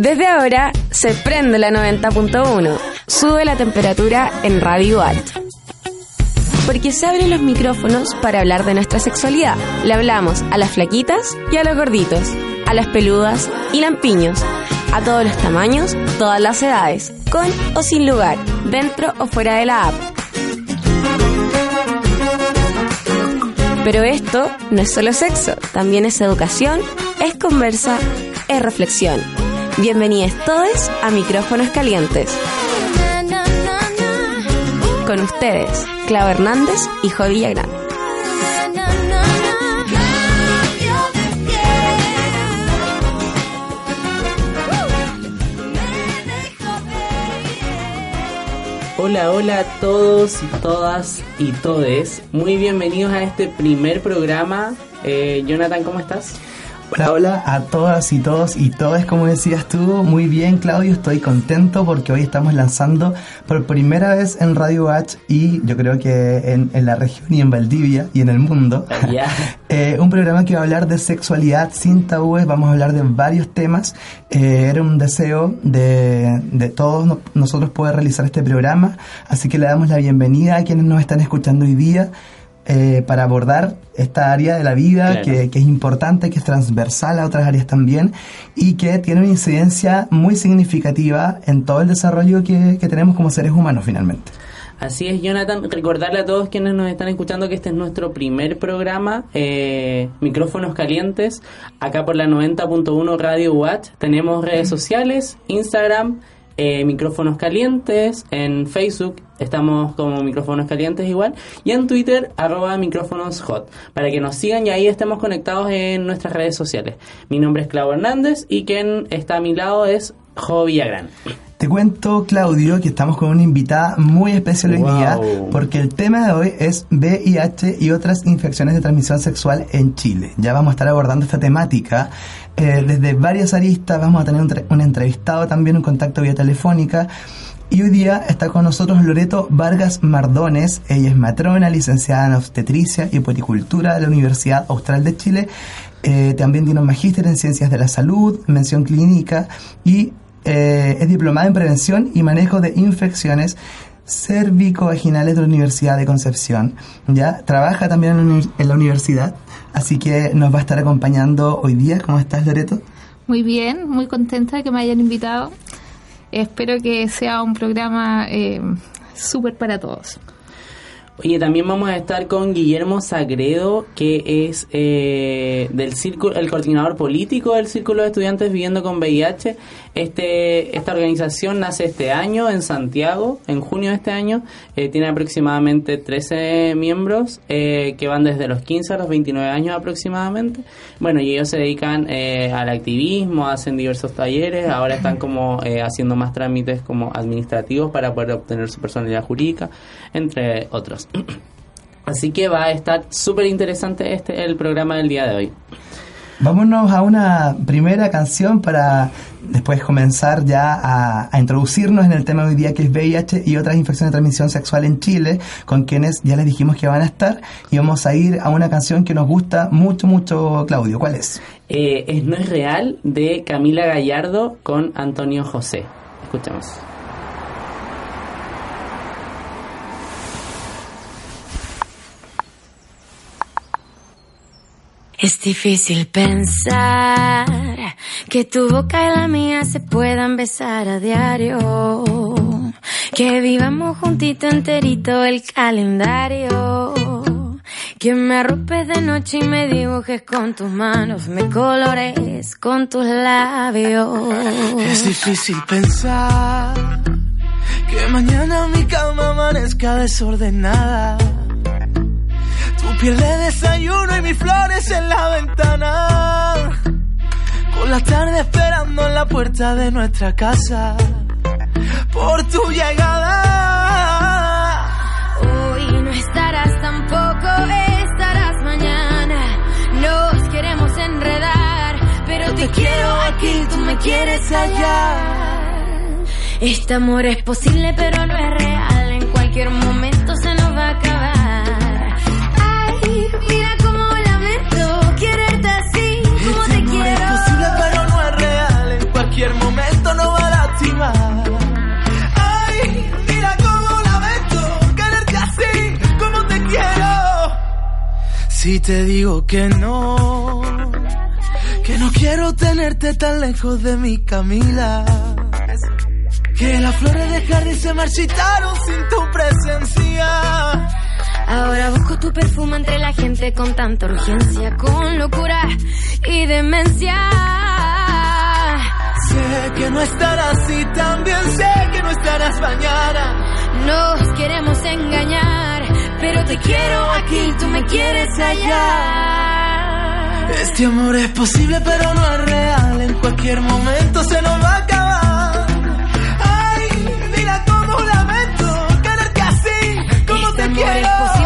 Desde ahora se prende la 90.1. Sube la temperatura en Radio Alt. Porque se abren los micrófonos para hablar de nuestra sexualidad. Le hablamos a las flaquitas y a los gorditos, a las peludas y lampiños, a todos los tamaños, todas las edades, con o sin lugar, dentro o fuera de la app. Pero esto no es solo sexo, también es educación, es conversa, es reflexión. Bienvenidos todos a Micrófonos Calientes. Con ustedes, Clau Hernández y Jo Villagrán. Hola, hola a todos y todas y todes. Muy bienvenidos a este primer programa. Eh, Jonathan, ¿cómo estás? Hola, hola a todas y todos y todas, como decías tú. Muy bien, Claudio, estoy contento porque hoy estamos lanzando por primera vez en Radio H y yo creo que en, en la región y en Valdivia y en el mundo. eh, un programa que va a hablar de sexualidad sin tabúes, vamos a hablar de varios temas. Eh, era un deseo de, de todos no- nosotros poder realizar este programa, así que le damos la bienvenida a quienes nos están escuchando hoy día eh, para abordar esta área de la vida Claro. que, que es importante, que es transversal a otras áreas también y que tiene una incidencia muy significativa en todo el desarrollo que, que tenemos como seres humanos finalmente. Así es, Jonathan. Recordarle a todos quienes nos están escuchando que este es nuestro primer programa, eh, Micrófonos Calientes, acá por la 90.1 Radio Watch. Tenemos redes sociales, Instagram, eh, Micrófonos Calientes, en Facebook estamos como Micrófonos Calientes igual, y en Twitter, arroba Micrófonos Hot, para que nos sigan y ahí estemos conectados en nuestras redes sociales. Mi nombre es Clau Hernández y quien está a mi lado es Jo Villagrán. Te cuento, Claudio, que estamos con una invitada muy especial hoy Wow. día, porque el tema de hoy es VIH y otras infecciones de transmisión sexual en Chile. Ya vamos a estar abordando esta temática eh, desde varias aristas, vamos a tener un, tre- un entrevistado también, un contacto vía telefónica. Y hoy día está con nosotros Loreto Vargas Mardones. Ella es matrona, licenciada en obstetricia y puericultura de la Universidad Austral de Chile. Eh, también tiene un magíster en ciencias de la salud, mención clínica y eh, es diplomada en prevención y manejo de infecciones cervicovaginales de la Universidad de Concepción. Ya trabaja también en en la universidad, así que nos va a estar acompañando hoy día. ¿Cómo estás, Loreto? Muy bien, muy contenta de que me hayan invitado. Espero que sea un programa eh, súper para todos. Oye, también vamos a estar con Guillermo Sagredo, que es eh, del círculo, el coordinador político del Círculo de Estudiantes Viviendo con VIH. Este, esta organización nace este año en Santiago, en junio de este año. Eh, tiene aproximadamente 13 miembros eh, que van desde los 15 a los 29 años aproximadamente. Bueno, y ellos se dedican eh, al activismo, hacen diversos talleres, ahora están como eh, haciendo más trámites como administrativos para poder obtener su personalidad jurídica, entre otros. Así que va a estar súper interesante este el programa del día de hoy. Vámonos a una primera canción para después comenzar ya a, introducirnos en el tema de hoy día que es VIH y otras infecciones de transmisión sexual en Chile, con quienes ya les dijimos que van a estar. Y vamos a ir a una canción que nos gusta mucho, mucho, Claudio. ¿Cuál es? Eh, es No es real de Camila Gallardo con Antonio José. Escuchemos. Es difícil pensar que tu boca y la mía se puedan besar a diario. Que vivamos juntito enterito el calendario. Que me arropes de noche y me dibujes con tus manos, me colores con tus labios. Es difícil pensar que mañana mi cama amanezca desordenada. Tu piel de desayuno y mis flores en la ventana. la tarde esperando en la puerta de nuestra casa por tu llegada. Hoy no estarás tampoco, estarás mañana. Nos queremos enredar, pero te quiero aquí, tú me quieres allá. Este amor es posible, pero no es real. En cualquier momento Si te digo que no, que no quiero tenerte tan lejos de mi Camila. Que las flores de jardín se marchitaron sin tu presencia. Ahora busco tu perfume entre la gente con tanta urgencia, con locura y demencia. Sé que no estarás y también sé que no estarás mañana. Nos queremos engañar, pero te quiero aquí, tú me quieres allá. Este amor es posible pero no es real. En cualquier momento se nos va a acabar. Ay, mira cómo lamento quererte así, como Este te amor quiero. es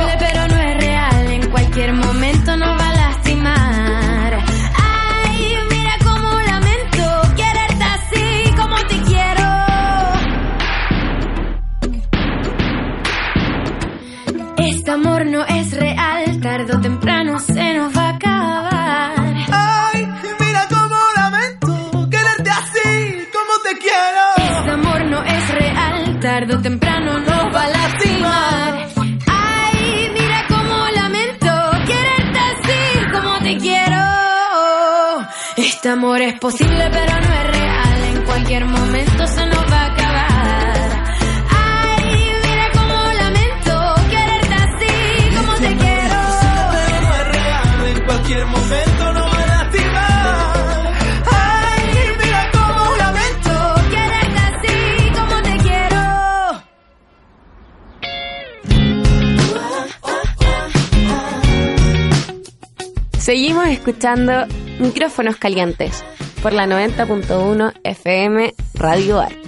Este amor no es real, tarde o temprano se nos va a acabar. Ay, mira cómo lamento quererte así, como te quiero. Este amor no es real, tarde o temprano nos va a lastimar. Ay, mira cómo lamento quererte así como te quiero. Este amor es posible, pero no es real. En cualquier momento se nos Seguimos escuchando Micrófonos Calientes por la 90.1 FM Radio Art.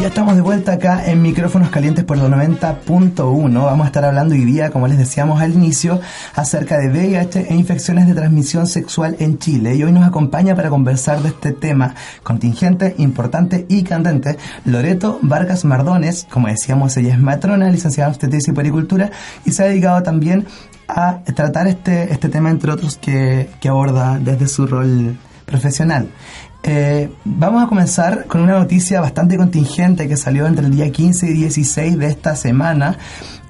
Ya estamos de vuelta acá en Micrófonos Calientes por la 90.1. Vamos a estar hablando hoy día, como les decíamos al inicio, acerca de VIH e infecciones de transmisión sexual en Chile. Y hoy nos acompaña para conversar de este tema contingente, importante y candente Loreto Vargas Mardones. Como decíamos, ella es matrona, licenciada en obstetricia y pericultura y se ha dedicado también a tratar este, este tema, entre otros, que, que aborda desde su rol profesional. Eh, vamos a comenzar con una noticia bastante contingente que salió entre el día 15 y 16 de esta semana,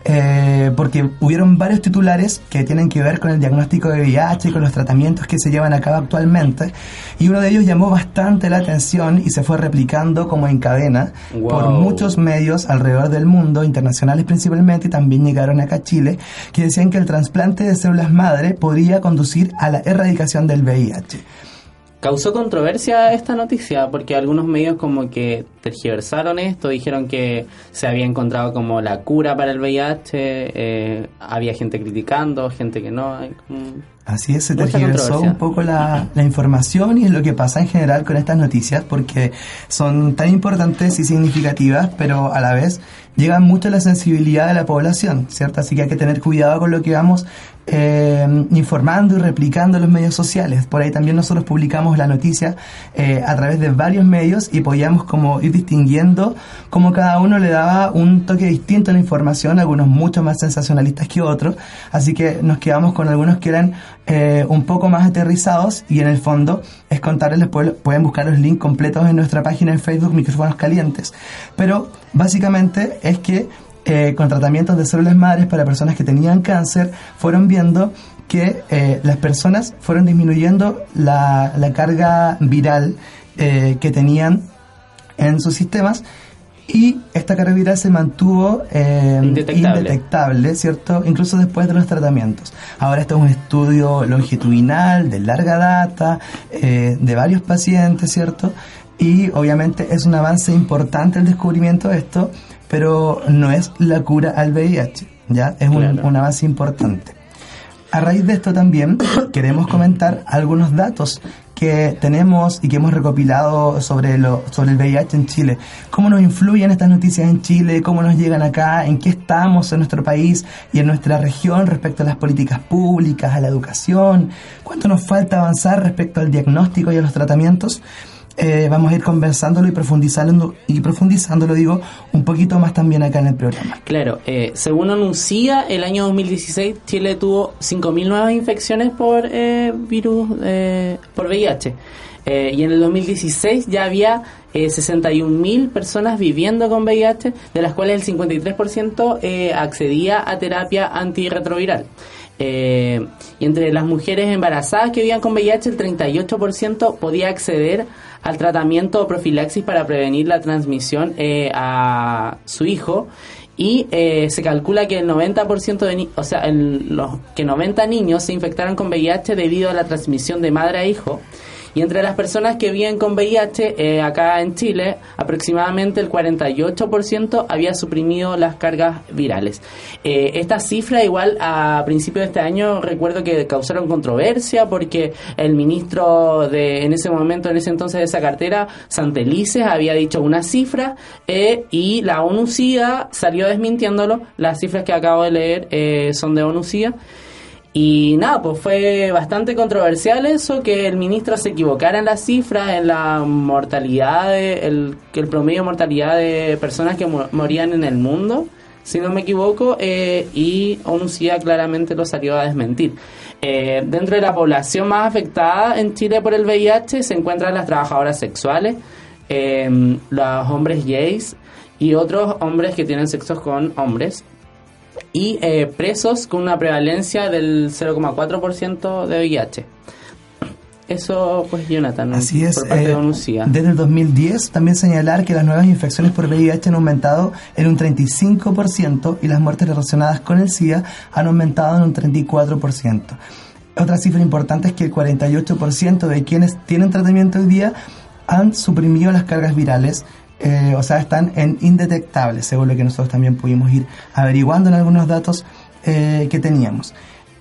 eh, porque hubieron varios titulares que tienen que ver con el diagnóstico de VIH y con los tratamientos que se llevan a cabo actualmente, y uno de ellos llamó bastante la atención y se fue replicando como en cadena por muchos medios alrededor del mundo, internacionales principalmente, y también llegaron acá a Chile, que decían que el trasplante de células madre podría conducir a la erradicación del VIH. Causó controversia esta noticia porque algunos medios como que tergiversaron esto, dijeron que se había encontrado como la cura para el VIH, eh, había gente criticando, gente que no. Así es, se tergiversó un poco la, la información y es lo que pasa en general con estas noticias porque son tan importantes y significativas, pero a la vez llegan mucho a la sensibilidad de la población, ¿cierto? Así que hay que tener cuidado con lo que vamos eh, informando y replicando en los medios sociales. Por ahí también nosotros publicamos la noticia eh, a través de varios medios y podíamos como ir distinguiendo cómo cada uno le daba un toque distinto a la información, algunos mucho más sensacionalistas que otros. Así que nos quedamos con algunos que eran eh, un poco más aterrizados y en el fondo es contarles, pueden buscar los links completos en nuestra página en Facebook Micrófonos Calientes. Pero básicamente es que eh, con tratamientos de células madres para personas que tenían cáncer fueron viendo que eh, las personas fueron disminuyendo la, la carga viral que tenían en sus sistemas y esta carga viral se mantuvo eh, Indetectable. indetectable, ¿cierto? Incluso después de los tratamientos. Ahora esto es un estudio longitudinal, de larga data, eh, de varios pacientes, ¿cierto? Y obviamente es un avance importante el descubrimiento de esto, pero no es la cura al VIH. ¿ya? Es un, Claro. un avance importante. A raíz de esto también queremos comentar algunos datos que tenemos y que hemos recopilado sobre, lo, sobre el VIH en Chile. ¿Cómo nos influyen estas noticias en Chile? ¿Cómo nos llegan acá? ¿En qué estamos en nuestro país y en nuestra región respecto a las políticas públicas, a la educación? ¿Cuánto nos falta avanzar respecto al diagnóstico y a los tratamientos? Eh, vamos a ir conversándolo y profundizándolo, y profundizándolo, digo, un poquito más también acá en el programa. Claro, eh, según anuncia, el año 2016 Chile tuvo 5.000 nuevas infecciones por eh, virus, eh, por VIH. Eh, y en el 2016 ya había eh, 61.000 personas viviendo con VIH, de las cuales el 53% eh, accedía a terapia antirretroviral. Eh, y entre las mujeres embarazadas que vivían con VIH, el 38% podía acceder al tratamiento o profilaxis para prevenir la transmisión eh, a su hijo. Y eh, se calcula que el 90% de ni- o sea, el- los, que 90 niños se infectaron con VIH debido a la transmisión de madre a hijo. Y entre las personas que viven con VIH eh, acá en Chile, aproximadamente el 48% había suprimido las cargas virales. Eh, esta cifra igual a principios de este año recuerdo que causaron controversia porque el ministro de en ese momento, en ese entonces de esa cartera, Santelices, había dicho una cifra eh, y la ONU-SIDA salió desmintiéndolo. Las cifras que acabo de leer eh, son de ONU-SIDA. Y nada, pues fue bastante controversial eso, que el ministro se equivocara en las cifras, en la mortalidad, de- el, que el promedio de mortalidad de personas que mo- morían en el mundo, si no me equivoco, eh, y ONU-SIDA claramente lo salió a desmentir. Eh, dentro de la población más afectada en Chile por el VIH se encuentran las trabajadoras sexuales, eh, los hombres gays y otros hombres que tienen sexos con hombres y eh, presos con una prevalencia del 0,4% de VIH. Eso, pues, Jonathan, Así es. por parte eh, de desde el 2010 también señalar que las nuevas infecciones por VIH han aumentado en un 35% y las muertes relacionadas con el SIDA han aumentado en un 34%. Otra cifra importante es que el 48% de quienes tienen tratamiento hoy día han suprimido las cargas virales, eh, o sea, están en indetectables, según lo que nosotros también pudimos ir averiguando en algunos datos eh, que teníamos.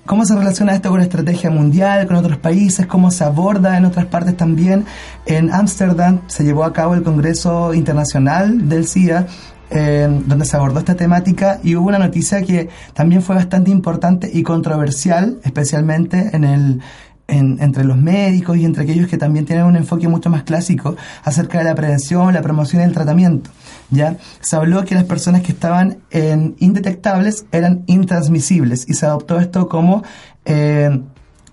¿Cómo se relaciona esto con la estrategia mundial, con otros países? ¿Cómo se aborda en otras partes también? En Ámsterdam se llevó a cabo el Congreso Internacional del SIDA, eh, donde se abordó esta temática y hubo una noticia que también fue bastante importante y controversial, especialmente en el, en- entre los médicos y entre aquellos que también tienen un enfoque mucho más clásico acerca de la prevención, la promoción y el tratamiento. ¿ya? Se habló que las personas que estaban en indetectables eran intransmisibles y se adoptó esto como eh,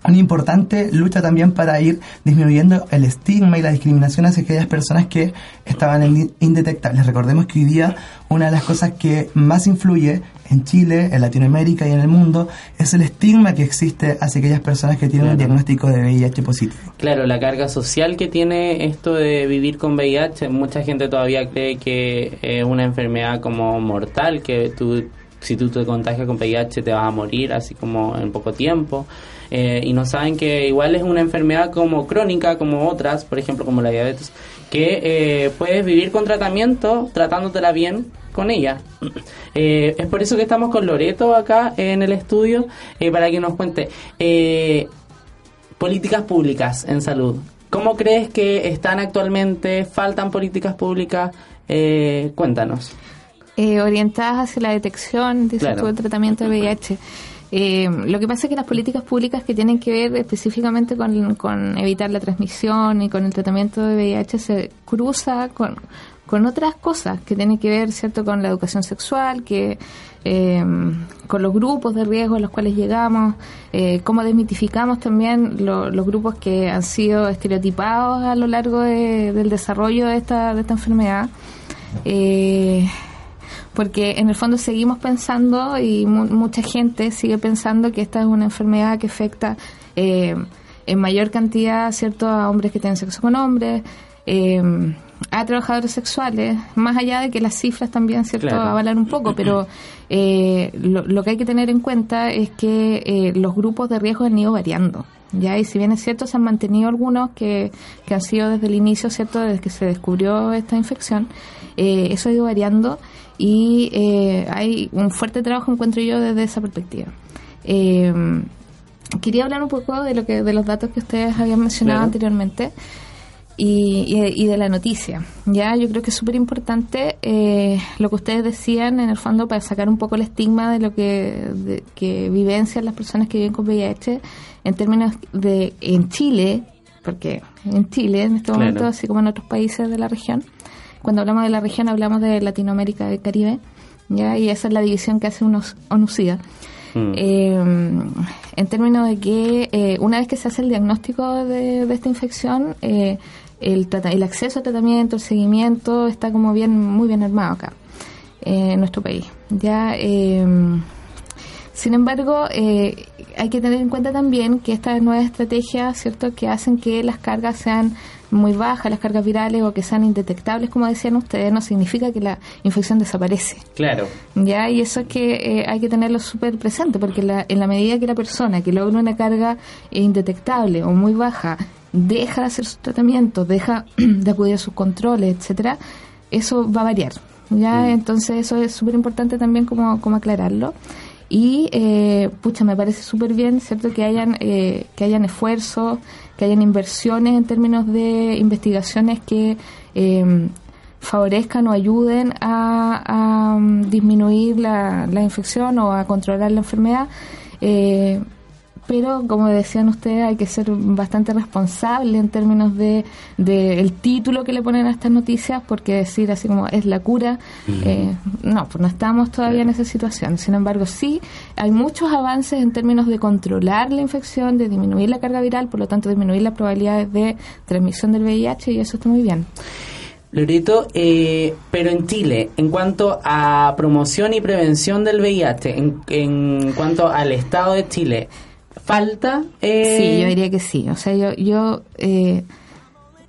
una importante lucha también para ir disminuyendo el estigma y la discriminación hacia aquellas personas que estaban indetectables. Recordemos que hoy día una de las cosas que más influye en Chile, en Latinoamérica y en el mundo es el estigma que existe hacia aquellas personas que tienen un Claro. diagnóstico de VIH positivo. Claro, la carga social que tiene esto de vivir con VIH, mucha gente todavía cree que es una enfermedad como mortal, que tú, si tú te contagias con VIH te vas a morir así como en poco tiempo. Eh, y no saben que igual es una enfermedad como crónica, como otras, por ejemplo como la diabetes, que eh, puedes vivir con tratamiento, tratándotela bien con ella. Eh, es por eso que estamos con Loreto acá en el estudio, eh, para que nos cuente. Políticas públicas en salud. ¿Cómo crees que están actualmente? ¿Faltan políticas públicas? Cuéntanos. Eh, orientadas hacia la detección, dices Claro. el tratamiento de VIH. Eh, lo que pasa es que las políticas públicas que tienen que ver específicamente con, con evitar la transmisión y con el tratamiento de VIH se cruza con, con otras cosas que tienen que ver, ¿cierto?, con la educación sexual, que eh, con los grupos de riesgo a los cuales llegamos, eh, cómo desmitificamos también lo- los grupos que han sido estereotipados a lo largo de- del desarrollo de esta, de esta enfermedad. Eh, porque en el fondo seguimos pensando y mu- mucha gente sigue pensando que esta es una enfermedad que afecta eh, en mayor cantidad cierto a hombres que tienen sexo con hombres eh, a trabajadores sexuales más allá de que las cifras también cierto Claro. avalan un poco pero eh, lo, lo que hay que tener en cuenta es que eh, los grupos de riesgo han ido variando ya y si bien es cierto se han mantenido algunos que, que han sido desde el inicio cierto desde que se descubrió esta infección eh, eso ha ido variando y eh, hay un fuerte trabajo, encuentro yo, desde esa perspectiva. Eh, quería hablar un poco de lo que de los datos que ustedes habían mencionado Claro. anteriormente y, y- de la noticia. Ya, yo creo que es súper importante eh, lo que ustedes decían, en el fondo, para sacar un poco el estigma de lo que, de- que vivencian las personas que viven con VIH en términos de en Chile, porque en Chile en este Claro. momento, así como en otros países de la región, cuando hablamos de la región hablamos de Latinoamérica y el Caribe, ya, y esa es la división que hace unos ONUCIDA. Mm. Eh, en términos de que eh, una vez que se hace el diagnóstico de, de esta infección, eh, el, el acceso al tratamiento, el seguimiento está como bien muy bien armado acá eh, en nuestro país. Ya, eh, sin embargo, eh, hay que tener en cuenta también que estas nuevas estrategias, cierto, que hacen que las cargas sean muy bajas, las cargas virales o que sean indetectables, como decían ustedes, no significa que la infección desaparece. Claro. Ya, y eso es que eh, hay que tenerlo súper presente, porque la- en la medida que la persona que logra una carga eh, indetectable o muy baja deja de hacer sus tratamientos, deja de acudir a sus controles, etcétera, eso va a variar. Ya, entonces eso es súper importante también como, como aclararlo. Y, eh, pucha, me parece súper bien, ¿cierto? Que hayan, eh, que hayan esfuerzos, que hayan inversiones en términos de investigaciones que eh, favorezcan o ayuden a, mm, disminuir la, la infección o a controlar la enfermedad. Eh, pero como decían ustedes hay que ser bastante responsable en términos de, de el título que le ponen a estas noticias porque decir así como es la cura eh, no pues no estamos todavía en esa situación. Sin embargo sí hay muchos avances en términos de controlar la infección de disminuir la carga viral por lo tanto disminuir las probabilidades de transmisión del VIH y eso está muy bien. Loreto, eh, pero en Chile, en cuanto a promoción y prevención del VIH, en, en cuanto al Estado de Chile, ¿falta? eh, Sí, yo diría que sí. O sea, yo, yo eh,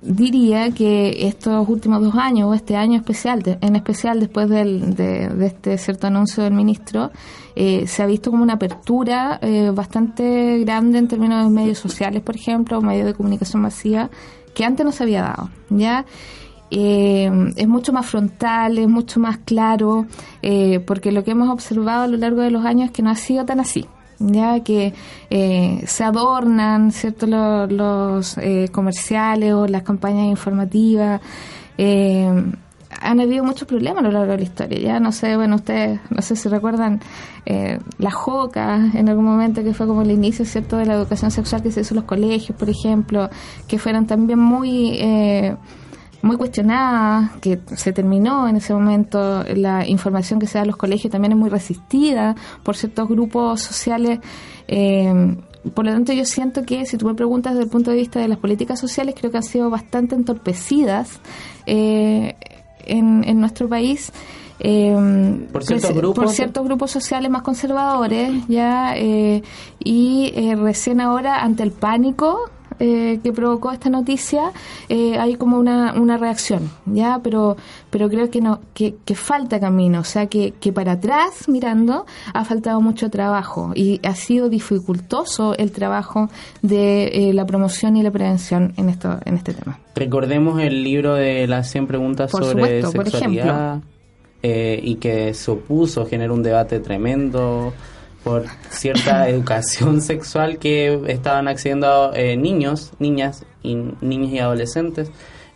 diría que estos últimos dos años, o este año especial, en especial después del, de, de este cierto anuncio del ministro, eh, se ha visto como una apertura eh, bastante grande en términos de medios sociales, por ejemplo, medios de comunicación masiva, que antes no se había dado. ¿ya? Eh, es mucho más frontal, es mucho más claro, eh, porque lo que hemos observado a lo largo de los años es que no ha sido tan así ya que eh, se adornan cierto Lo- los eh, comerciales o las campañas informativas. Eh, han habido muchos problemas a lo largo de la historia ya no sé bueno ustedes no sé si recuerdan eh, la JOCA en algún momento que fue como el inicio cierto de la educación sexual que se hizo en los colegios por ejemplo que fueron también muy eh, muy cuestionada, que se terminó en ese momento, la información que se da a los colegios también es muy resistida por ciertos grupos sociales. eh, por lo tanto, yo siento que si tú me preguntas desde el punto de vista de las políticas sociales, creo que han sido bastante entorpecidas eh, en, en nuestro país. eh, Por ciertos grupos. por ciertos grupos sociales más conservadores ya eh, y eh, recién ahora ante el pánico eh, que provocó esta noticia eh, hay como una, una reacción ya pero pero creo que no que, que falta camino o sea que, que para atrás mirando ha faltado mucho trabajo y ha sido dificultoso el trabajo de eh, la promoción y la prevención en esto en este tema. Recordemos el libro de las 100 preguntas Por sobre supuesto, por sexualidad eh, y que se opuso, generó un debate tremendo por cierta educación sexual que estaban accediendo eh, niños, niñas y niños y adolescentes.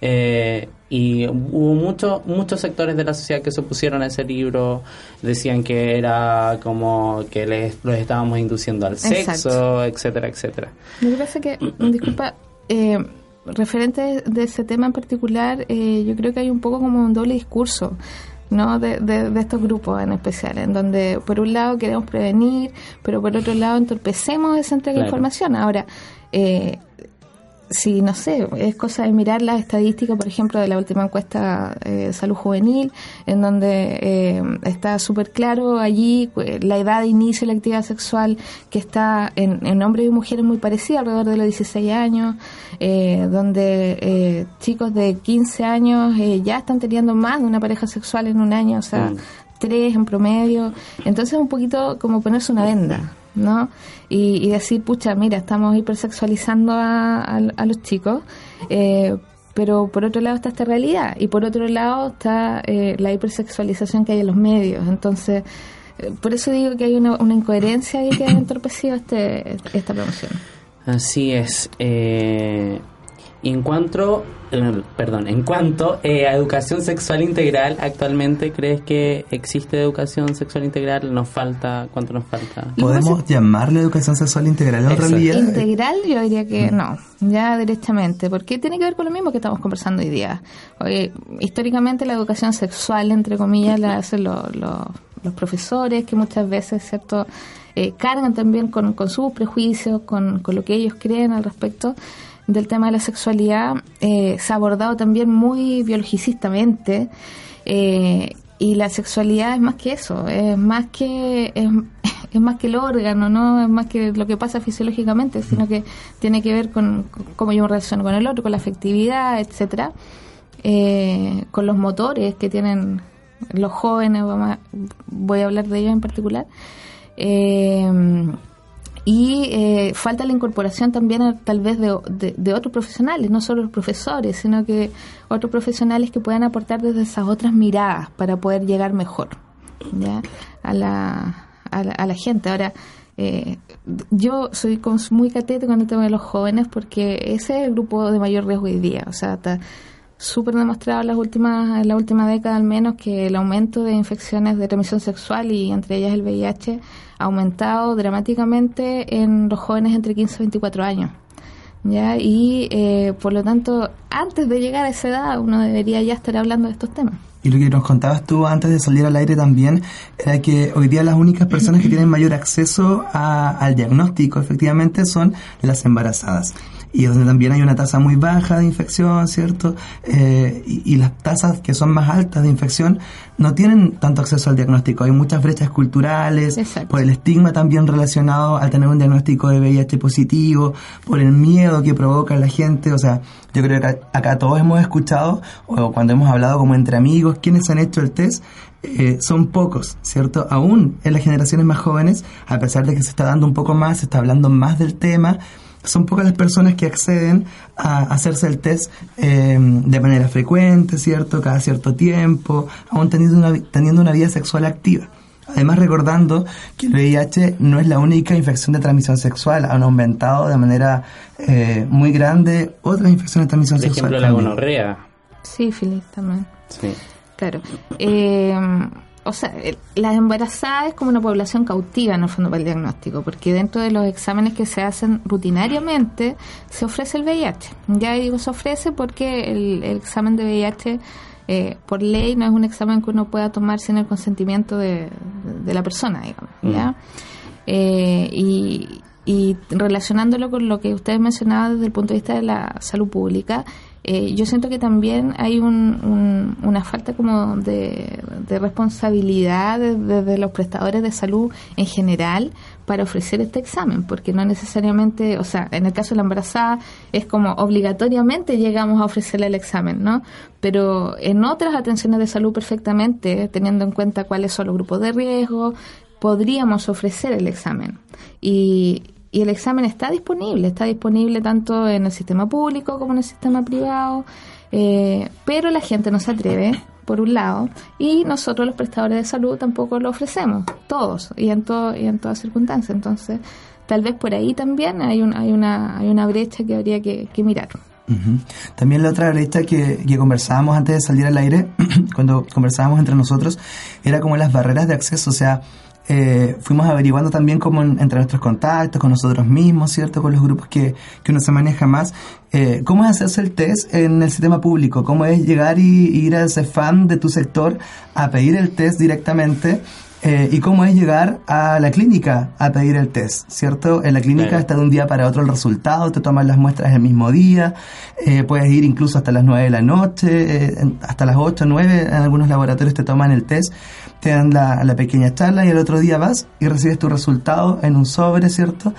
Eh, y hubo mucho, muchos sectores de la sociedad que se opusieron a ese libro, decían que era como que les, los estábamos induciendo al sexo, etcétera, etcétera. Pasa es que, disculpa, eh, referente de ese tema en particular, eh, yo creo que hay un poco como un doble discurso. ¿No? De, de, de estos grupos en especial, en donde por un lado queremos prevenir, pero por otro lado entorpecemos esa entrega de Claro. información. Ahora, eh, si no sé, es cosa de mirar las estadísticas, por ejemplo, de la última encuesta eh, salud juvenil, en donde eh, está súper claro allí eh, la edad de inicio de la actividad sexual que está en, en hombres y mujeres muy parecida, alrededor de los 16 años, eh, donde eh, chicos de 15 años eh, ya están teniendo más de una pareja sexual en un año, o sea, Mm. tres en promedio. Entonces, un poquito como ponerse una venda. ¿No? Y, decir, pucha, mira, estamos hipersexualizando a, a, los chicos, eh, pero por otro lado está esta realidad y por otro lado está eh, la hipersexualización que hay en los medios. Entonces, eh, por eso digo que hay una, una incoherencia y que ha entorpecido este, esta promoción. Así es. Eh, en cuanto, eh, perdón, en cuanto eh, a educación sexual integral, actualmente crees que existe educación sexual integral? ¿Nos falta? ¿Cuánto nos falta? ¿Podemos llamarle educación sexual integral en Eso. realidad? Integral yo diría que no, ya directamente, porque tiene que ver con lo mismo que estamos conversando hoy día. Oye, históricamente la educación sexual, entre comillas, la hacen lo- lo- los profesores, que muchas veces, ¿cierto?, Eh, cargan también con, con sus prejuicios, con, con lo que ellos creen al respecto del tema de la sexualidad. Eh, se ha abordado también muy biologicistamente. eh, y la sexualidad es más que eso, es más que es, es más que el órgano, no es más que lo que pasa fisiológicamente, sino que tiene que ver con, con cómo yo me relaciono con el otro, con la afectividad, etcétera, eh, con los motores que tienen los jóvenes, voy a hablar de ellos en particular. Eh, y eh, falta la incorporación también a- tal vez de, de- otros profesionales, no solo los profesores, sino que otros profesionales que puedan aportar desde esas otras miradas para poder llegar mejor ¿ya? A, la, a, la, a la gente. Ahora, eh, yo soy muy catético con el tema de los jóvenes porque ese es el grupo de mayor riesgo hoy día. O sea, está súper demostrado en, las últimas, en la última década al menos que el aumento de infecciones de transmisión sexual y entre ellas el VIH ha aumentado dramáticamente en los jóvenes entre 15 y 24 años. ¿ya? Y eh, por lo tanto, antes de llegar a esa edad, uno debería ya estar hablando de estos temas. Y lo que nos contabas tú antes de salir al aire también era que hoy día las únicas personas que tienen mayor acceso a- al diagnóstico efectivamente son las embarazadas. Y donde también hay una tasa muy baja de infección, ¿cierto? Eh, y, y las tasas que son más altas de infección no tienen tanto acceso al diagnóstico. Hay muchas brechas culturales, por el estigma también relacionado al tener un diagnóstico de VIH positivo, por el miedo que provoca la gente. O sea, yo creo que acá, acá todos hemos escuchado, o cuando hemos hablado como entre amigos, quienes han hecho el test, eh, son pocos, ¿cierto? Aún en las generaciones más jóvenes, a pesar de que se está dando un poco más, se está hablando más del tema, son pocas las personas que acceden a hacerse el test eh, de manera frecuente, ¿cierto? Cada cierto tiempo, aún teniendo una, teniendo una vida sexual activa. Además, recordando que el VIH no es la única infección de transmisión sexual, han aumentado de manera eh, muy grande otras infecciones de transmisión Por sexual. ejemplo, la también. gonorrea. Sífilis también. Sí. Claro. Eh, o sea, el- las embarazadas es como una población cautiva en el fondo para el diagnóstico, porque dentro de los exámenes que se hacen rutinariamente se ofrece el VIH. Ya digo se ofrece porque el, el examen de VIH eh, por ley no es un examen que uno pueda tomar sin el consentimiento de, de la persona, digamos. ¿ya? Mm. Eh, y, y relacionándolo con lo que ustedes mencionaban desde el punto de vista de la salud pública, eh, yo siento que también hay un, un- una falta como de, de responsabilidad de- desde los prestadores de salud en general para ofrecer este examen, porque no necesariamente, o sea, en el caso de la embarazada es como obligatoriamente llegamos a ofrecerle el examen, ¿no? Pero en otras atenciones de salud perfectamente, teniendo en cuenta cuáles son los grupos de riesgo, podríamos ofrecer el examen. Y, y el examen está disponible, está disponible tanto en el sistema público como en el sistema privado, eh, pero la gente no se atreve, por un lado, y nosotros los prestadores de salud tampoco lo ofrecemos, todos, y en, todo, y en todas circunstancias. Entonces, tal vez por ahí también hay, un, hay, una, hay una brecha que habría que, mirar. También la otra brecha que, que conversábamos antes de salir al aire, cuando conversábamos entre nosotros, era como las barreras de acceso, o sea, eh, fuimos averiguando también como en- entre nuestros contactos, con nosotros mismos, ¿cierto? Con los grupos que, que uno se maneja más, eh, cómo es hacerse el test en el sistema público, cómo es llegar y, y ir a ese fan de tu sector a pedir el test directamente. eh, y cómo es llegar a la clínica a pedir el test, ¿cierto? En la clínica está de un día para otro el resultado, te toman las muestras el mismo día, eh, puedes ir incluso hasta las 9 de la noche, eh, hasta las 8 o 9, en algunos laboratorios te toman el test, te dan la, pequeña charla y el otro día vas y recibes tu resultado en un sobre, ¿cierto?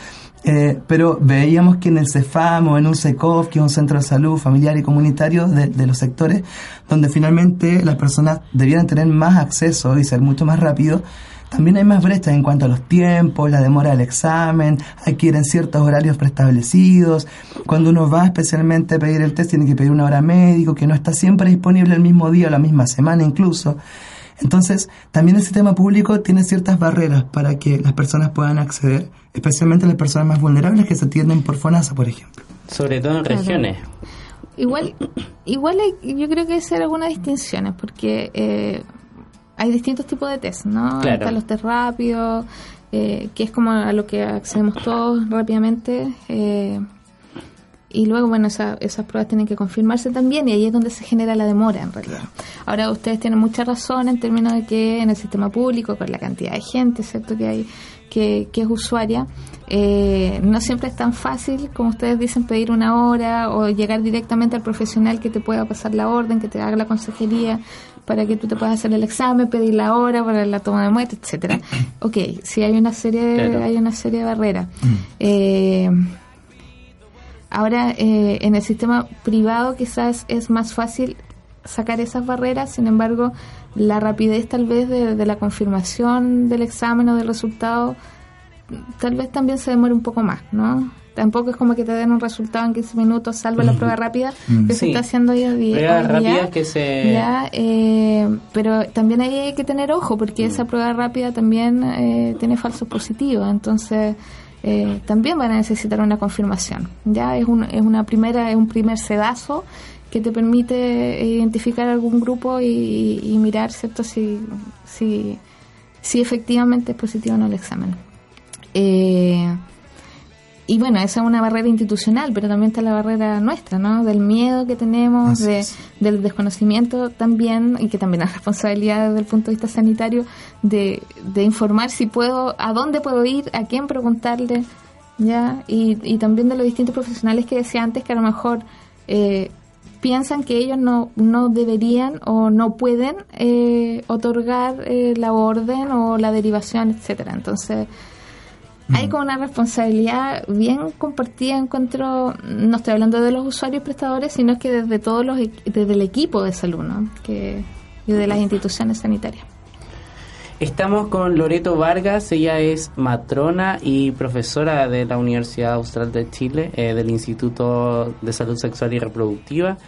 Eh, pero veíamos que en el CEFAM o en un SECOF, que es un centro de salud familiar y comunitario de, de los sectores, donde finalmente las personas debieran tener más acceso y ser mucho más rápido, también hay más brechas en cuanto a los tiempos, la demora del examen, adquieren ciertos horarios preestablecidos. Cuando uno va especialmente a pedir el test, tiene que pedir una hora médico, que no está siempre disponible el mismo día o la misma semana incluso. Entonces, también el sistema público tiene ciertas barreras para que las personas puedan acceder, especialmente las personas más vulnerables que se atienden por FONASA, por ejemplo. Sobre todo en Claro. regiones. Igual, igual hay- yo creo que hay que hacer algunas distinciones, porque eh, hay distintos tipos de test, ¿no? Claro. Están los test rápidos, eh, que es como a lo que accedemos todos rápidamente. eh, y luego, bueno, esa- esas pruebas tienen que confirmarse también y ahí es donde se genera la demora en realidad. Ahora, ustedes tienen mucha razón en términos de que en el sistema público, con la cantidad de gente, ¿cierto?, que hay, que, que es usuaria, eh, no siempre es tan fácil, como ustedes dicen, pedir una hora o llegar directamente al profesional que te pueda pasar la orden, que te haga la consejería para que tú te puedas hacer el examen, pedir la hora para la toma de muestra, etcétera. Ok, sí hay una serie de, Claro. hay una serie de barreras. Eh, Ahora, eh, en el sistema privado quizás es más fácil sacar esas barreras, sin embargo, la rapidez tal vez de, de la confirmación del examen o del resultado, tal vez también se demore un poco más, ¿no? Tampoco es como que te den un resultado en 15 minutos, salvo la prueba rápida que se Sí. está haciendo hoy en día. Pruebas hoy en día. rápidas que se... Ya, eh, pero también ahí hay que tener ojo porque esa prueba rápida también eh, tiene falsos positivos, entonces eh, también van a necesitar una confirmación. Ya es, un, es una primera es un primer sedazo que te permite identificar algún grupo y, mirar cierto si, si si efectivamente es positivo o no el examen. Eh, y bueno, esa es una barrera institucional, pero también está la barrera nuestra, ¿no? Del miedo que tenemos, de, del desconocimiento también, y que también es responsabilidad desde el punto de vista sanitario, de, de informar si puedo, a dónde puedo ir, a quién preguntarle, ¿ya? Y, y también de los distintos profesionales que decía antes que a lo mejor eh, piensan que ellos no, no deberían o no pueden eh, otorgar eh, la orden o la derivación, etcétera. Entonces, hay como una responsabilidad bien compartida, encuentro, no estoy hablando de los usuarios prestadores, sino que desde todos los, equ- desde el equipo de salud, ¿no? Que, y de las instituciones sanitarias. Estamos con Loreto Vargas, ella es matrona y profesora de la Universidad Austral de Chile, eh, del Instituto de Salud Sexual y Reproductiva.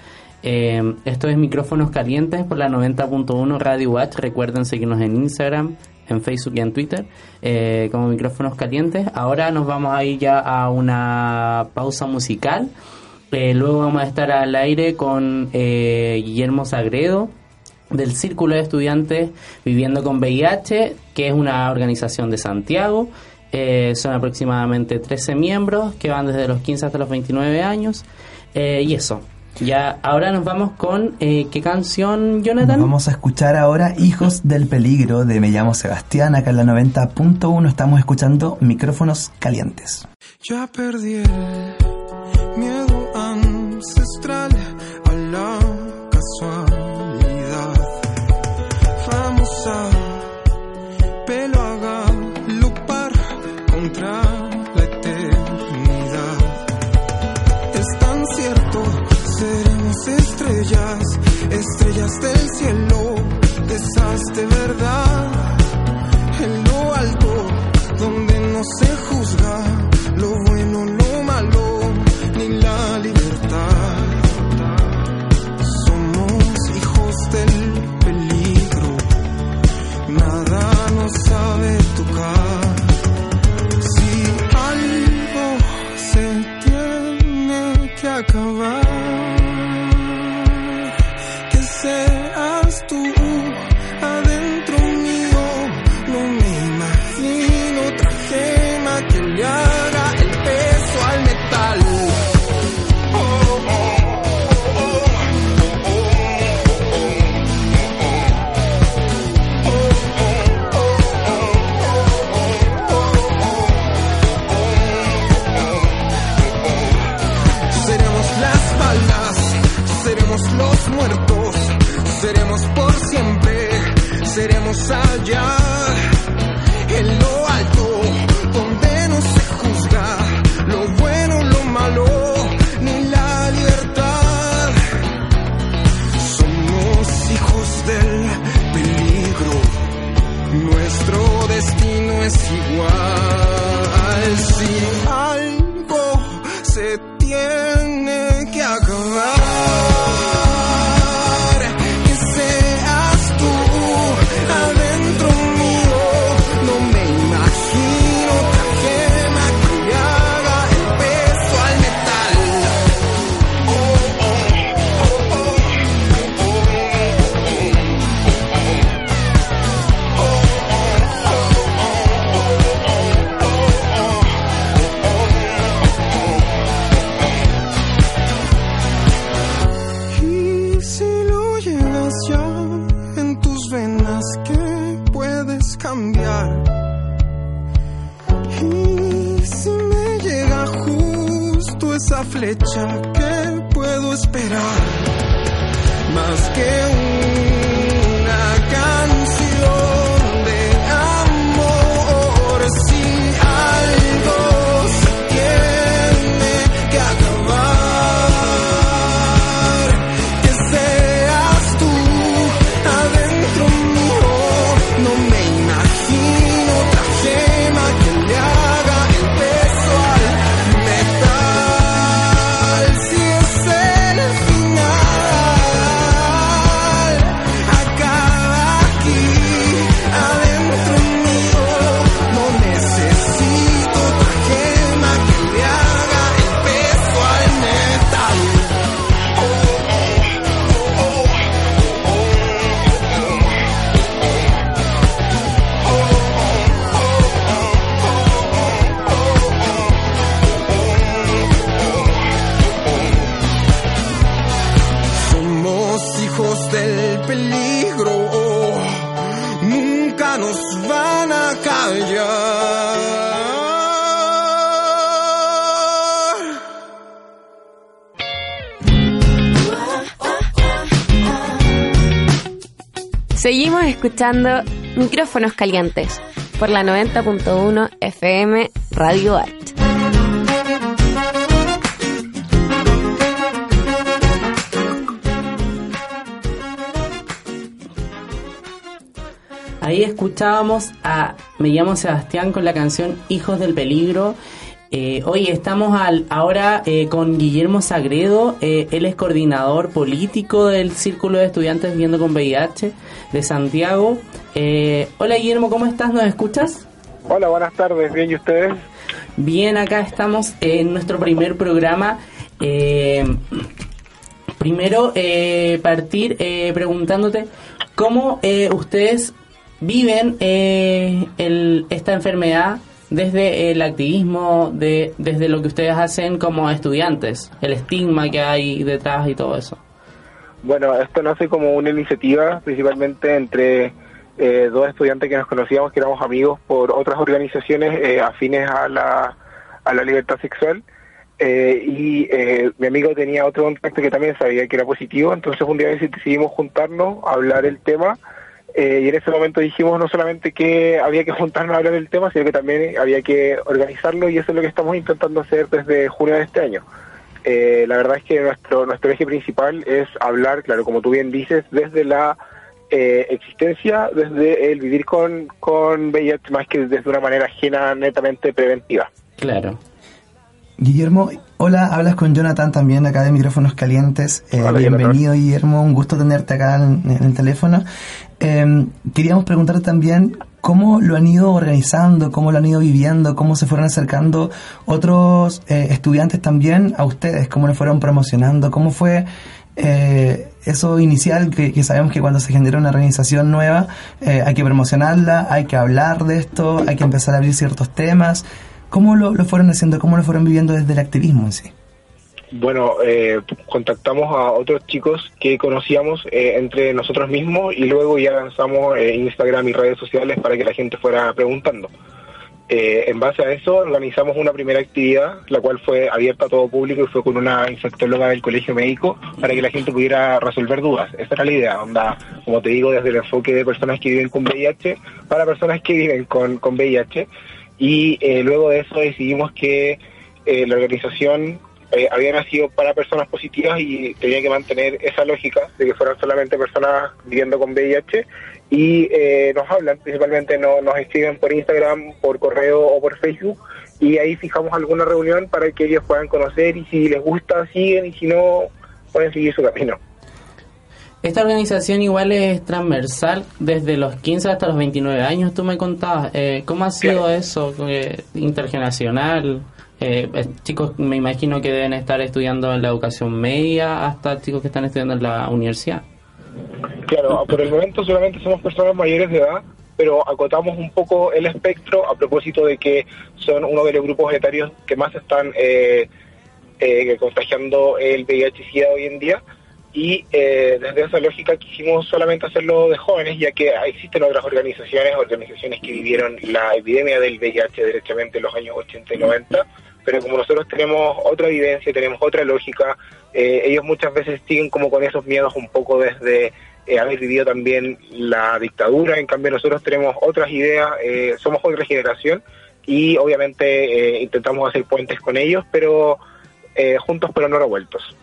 Eh, esto es Micrófonos Calientes por la 90.1 Radio Watch. Recuerden seguirnos en Instagram, en Facebook y en Twitter eh, como Micrófonos Calientes. Ahora nos vamos a ir ya a una pausa musical. Eh, luego vamos a estar al aire con eh, Guillermo Sagredo del Círculo de Estudiantes Viviendo con VIH, que es una organización de Santiago. Eh, son aproximadamente 13 miembros que van desde los 15 hasta los 29 años. Eh, y eso. Ya, ahora nos vamos con eh, qué canción, Jonathan. Vamos a escuchar ahora Hijos del Peligro de Me llamo Sebastián, acá en la 90.1 estamos escuchando Micrófonos Calientes. Ya perdí el miedo ancestral seremos estrellas, estrellas del cielo, de esas de verdad. En lo alto, donde no se nos van a callar. Seguimos escuchando Micrófonos Calientes por la 90.1 FM Radio Art. Ahí escuchábamos a Me llamo Sebastián con la canción Hijos del Peligro. Eh, hoy estamos al, ahora eh, con Guillermo Sagredo, eh, él es coordinador político del Círculo de Estudiantes Viviendo con VIH de Santiago. Hola Guillermo, ¿cómo estás? ¿Nos escuchas? Hola, buenas tardes, bien, ¿y ustedes? Bien, acá estamos en nuestro primer programa. Primero, partir preguntándote cómo ustedes viven eh, el- esta enfermedad desde el activismo, de, desde lo que ustedes hacen como estudiantes, el estigma que hay detrás y todo eso. Bueno, esto nace como una iniciativa principalmente entre eh, dos estudiantes que nos conocíamos, que éramos amigos por otras organizaciones eh, afines a la, a la libertad sexual. Eh, y eh, mi amigo tenía otro contacto que también sabía que era positivo, entonces un día decidimos juntarnos, hablar el tema. Eh, y en ese momento dijimos no solamente que había que juntarnos a hablar del tema, sino que también había que organizarlo y eso es lo que estamos intentando hacer desde junio de este año. Eh, la verdad es que nuestro nuestro eje principal es hablar, claro, como tú bien dices, desde la eh, existencia, desde el vivir con, con VIH, más que desde una manera ajena, netamente preventiva. Claro. Guillermo, hola, hablas con Jonathan también acá de Micrófonos Calientes. Eh, Hola, bienvenido, Guillermo, un gusto tenerte acá en, en el teléfono. Eh, queríamos preguntar también cómo lo han ido organizando, cómo lo han ido viviendo, cómo se fueron acercando otros eh, estudiantes también a ustedes, cómo lo fueron promocionando, cómo fue eh, eso inicial que, que sabemos que cuando se genera una organización nueva eh, hay que promocionarla, hay que hablar de esto, hay que empezar a abrir ciertos temas. ¿Cómo lo, lo fueron haciendo? ¿Cómo lo fueron viviendo desde el activismo en sí? Bueno, eh, contactamos a otros chicos que conocíamos eh, entre nosotros mismos y luego ya lanzamos eh, Instagram y redes sociales para que la gente fuera preguntando. Eh, en base a eso organizamos una primera actividad, la cual fue abierta a todo público y fue con una infectóloga del colegio médico para que la gente pudiera resolver dudas. Esa era la idea, onda, como te digo, desde el enfoque de personas que viven con VIH para personas que viven con, con VIH. Y eh, luego de eso decidimos que eh, la organización eh, había nacido para personas positivas y tenía que mantener esa lógica de que fueran solamente personas viviendo con VIH y nos hablan, principalmente no, nos escriben por Instagram, por correo o por Facebook y ahí fijamos alguna reunión para que ellos puedan conocer y si les gusta siguen y si no pueden seguir su camino. Esta organización igual es transversal desde los 15 hasta los 29 años, tú me contabas. Eh, ¿Cómo ha sido eso eh, intergeneracional? Eh, eh, chicos, me imagino que deben estar estudiando en la educación media hasta chicos que están estudiando en la universidad. Claro, por el momento solamente somos personas mayores de edad, pero acotamos un poco el espectro a propósito de que son uno de los grupos etarios que más están eh, eh, contagiando el VIH-Sida hoy en día. Y eh, desde esa lógica quisimos solamente hacerlo de jóvenes, ya que existen otras organizaciones, organizaciones que vivieron la epidemia del VIH derechamente en los años 80 y 90, pero como nosotros tenemos otra evidencia, tenemos otra lógica, eh, ellos muchas veces siguen como con esos miedos un poco desde eh, haber vivido también la dictadura, en cambio nosotros tenemos otras ideas, eh, somos otra generación y obviamente intentamos hacer puentes con ellos, pero juntos pero no revueltos.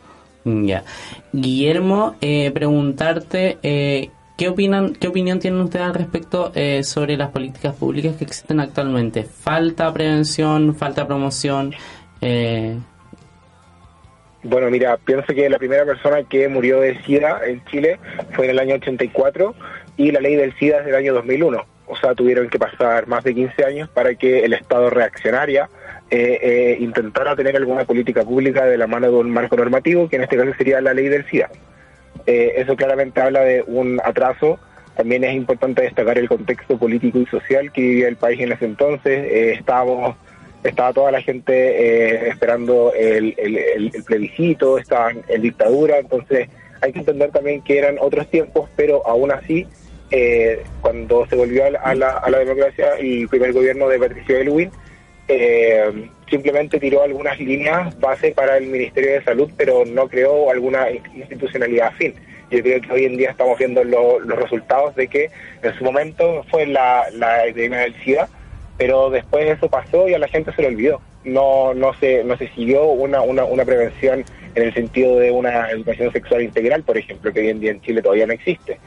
Ya. Guillermo, eh, preguntarte, eh, ¿qué, opinan, ¿qué opinión tienen ustedes al respecto eh, sobre las políticas públicas que existen actualmente? ¿Falta prevención? ¿Falta promoción? Eh, Bueno, mira, pienso que la primera persona que murió de SIDA en Chile fue en el año 84 y la ley del SIDA es del año 2001. O sea, tuvieron que pasar más de 15 años para que el Estado reaccionaria eh, eh, intentara tener alguna política pública de la mano de un marco normativo, que en este caso sería la ley del SIDA. Eh, eso claramente habla de un atraso. También es importante destacar el contexto político y social que vivía el país en ese entonces. Eh, estábamos estaba toda la gente eh, esperando el, el, el- el plebiscito, estaban en dictadura, entonces hay que entender también que eran otros tiempos, pero aún así, eh, cuando se volvió a la, a, la, democracia, el primer gobierno de Patricio Elwin eh, simplemente tiró algunas líneas base para el Ministerio de Salud, pero no creó alguna institucionalidad afín. Yo creo que hoy en día estamos viendo lo- los resultados de que en su momento fue la, la epidemia del SIDA, pero después eso pasó y a la gente se lo olvidó. No, no se, no se siguió una, una, una prevención en el sentido de una educación sexual integral, por ejemplo, que hoy en día en Chile todavía no existe.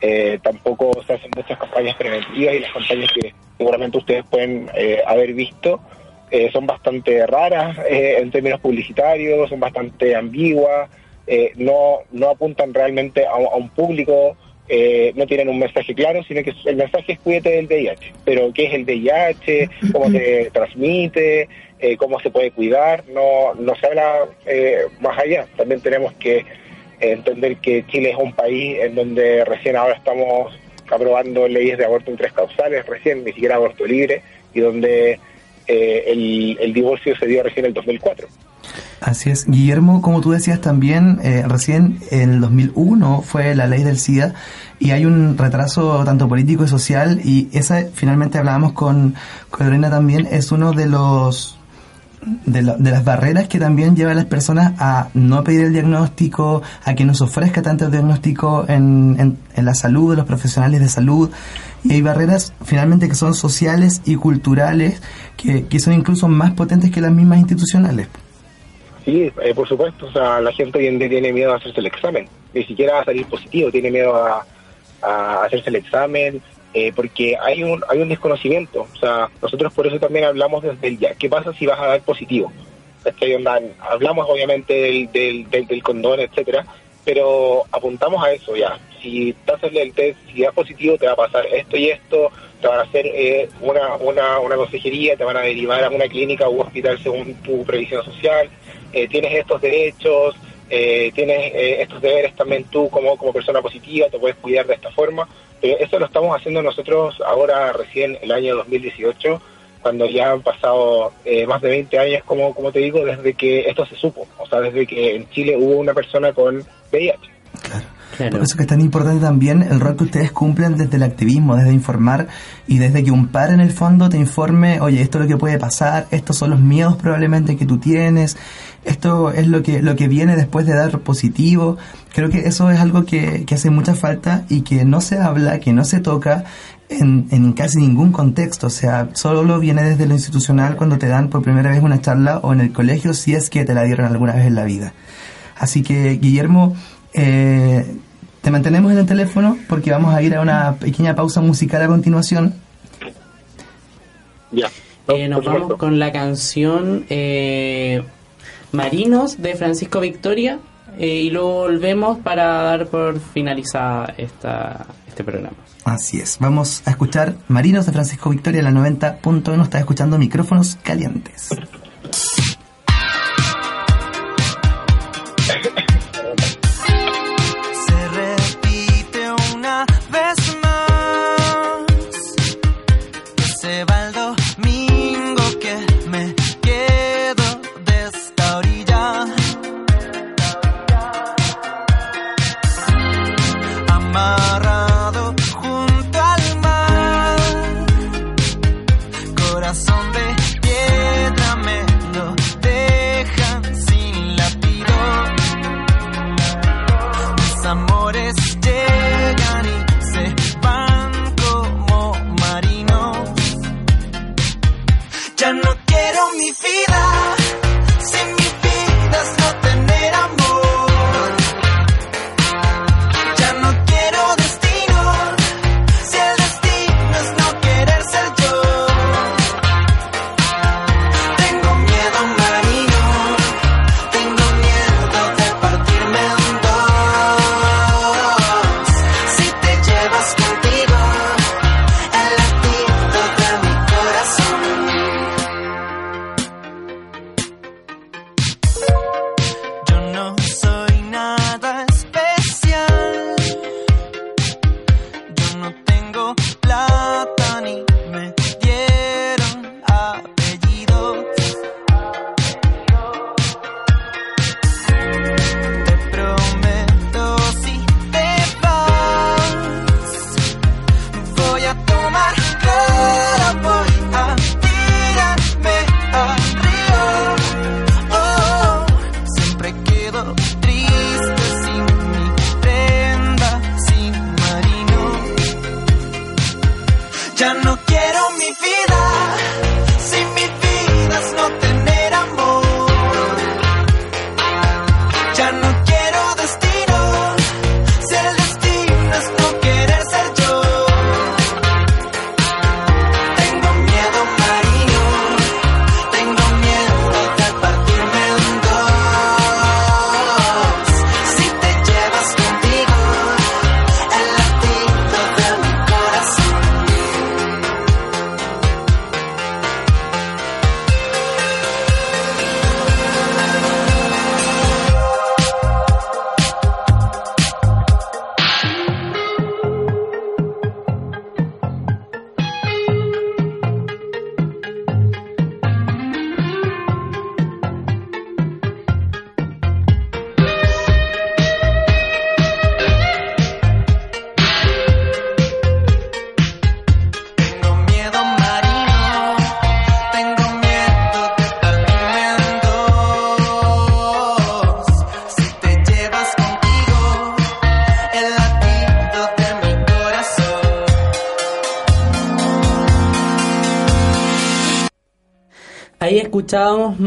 Eh, tampoco se hacen muchas campañas preventivas y las campañas que seguramente ustedes pueden eh, haber visto eh, son bastante raras eh, en términos publicitarios, son bastante ambiguas, no, no apuntan realmente a, a un público, no tienen un mensaje claro, sino que el mensaje es cuídate del VIH. Pero ¿qué es el VIH? ¿Cómo se transmite? ¿Cómo se puede cuidar? No, no se habla eh, más allá. También tenemos que entender que Chile es un país en donde recién ahora estamos aprobando leyes de aborto en tres causales, recién ni siquiera aborto libre, y donde eh, el, el divorcio se dio recién en el 2004. Así es, Guillermo, como tú decías también, eh, recién en el 2001 fue la ley del SIDA y hay un retraso tanto político y social y esa finalmente hablábamos con, con Lorena también, es uno de los de, la- de las barreras que también lleva a las personas a no pedir el diagnóstico, a que nos ofrezca tanto diagnóstico en, en, en la salud, de los profesionales de salud. Y hay barreras finalmente que son sociales y culturales que, que son incluso más potentes que las mismas institucionales. Sí, eh, por supuesto. O sea, la gente hoy en día tiene miedo a hacerse el examen. Ni siquiera a salir positivo, tiene miedo a, a hacerse el examen, eh, porque hay un, hay un desconocimiento. O sea, nosotros por eso también hablamos desde el ya. ¿Qué pasa si vas a dar positivo? ¿Cachai? Onda, hablamos obviamente del, del, del, del condón, etcétera, pero apuntamos a eso ya. Si te haces el test, si das positivo, te va a pasar esto y esto, te van a hacer eh, una, una, una consejería, te van a derivar a una clínica u hospital según tu previsión social, eh, tienes estos derechos, eh, tienes eh, estos deberes también tú como, como persona positiva, te puedes cuidar de esta forma. Pero eso lo estamos haciendo nosotros ahora recién el año 2018, cuando ya han pasado eh, más de 20 años, como, como te digo, desde que esto se supo, o sea, desde que en Chile hubo una persona con VIH. Por eso que es tan importante también el rol que ustedes cumplen desde el activismo, desde informar y desde que un par en el fondo te informe, oye, esto es lo que puede pasar, estos son los miedos probablemente que tú tienes, esto es lo que, lo que viene después de dar positivo. Creo que eso es algo que, que hace mucha falta y que no se habla, que no se toca en, en casi ningún contexto. O sea, solo viene desde lo institucional cuando te dan por primera vez una charla o en el colegio si es que te la dieron alguna vez en la vida. Así que, Guillermo, eh, te mantenemos en el teléfono porque vamos a ir a una pequeña pausa musical a continuación. Ya. Eh, nos vamos con la canción eh, Marinos de Francisco Victoria eh, y luego volvemos para dar por finalizada esta, este programa. Así es. Vamos a escuchar Marinos de Francisco Victoria, la 90.1. Está escuchando micrófonos calientes.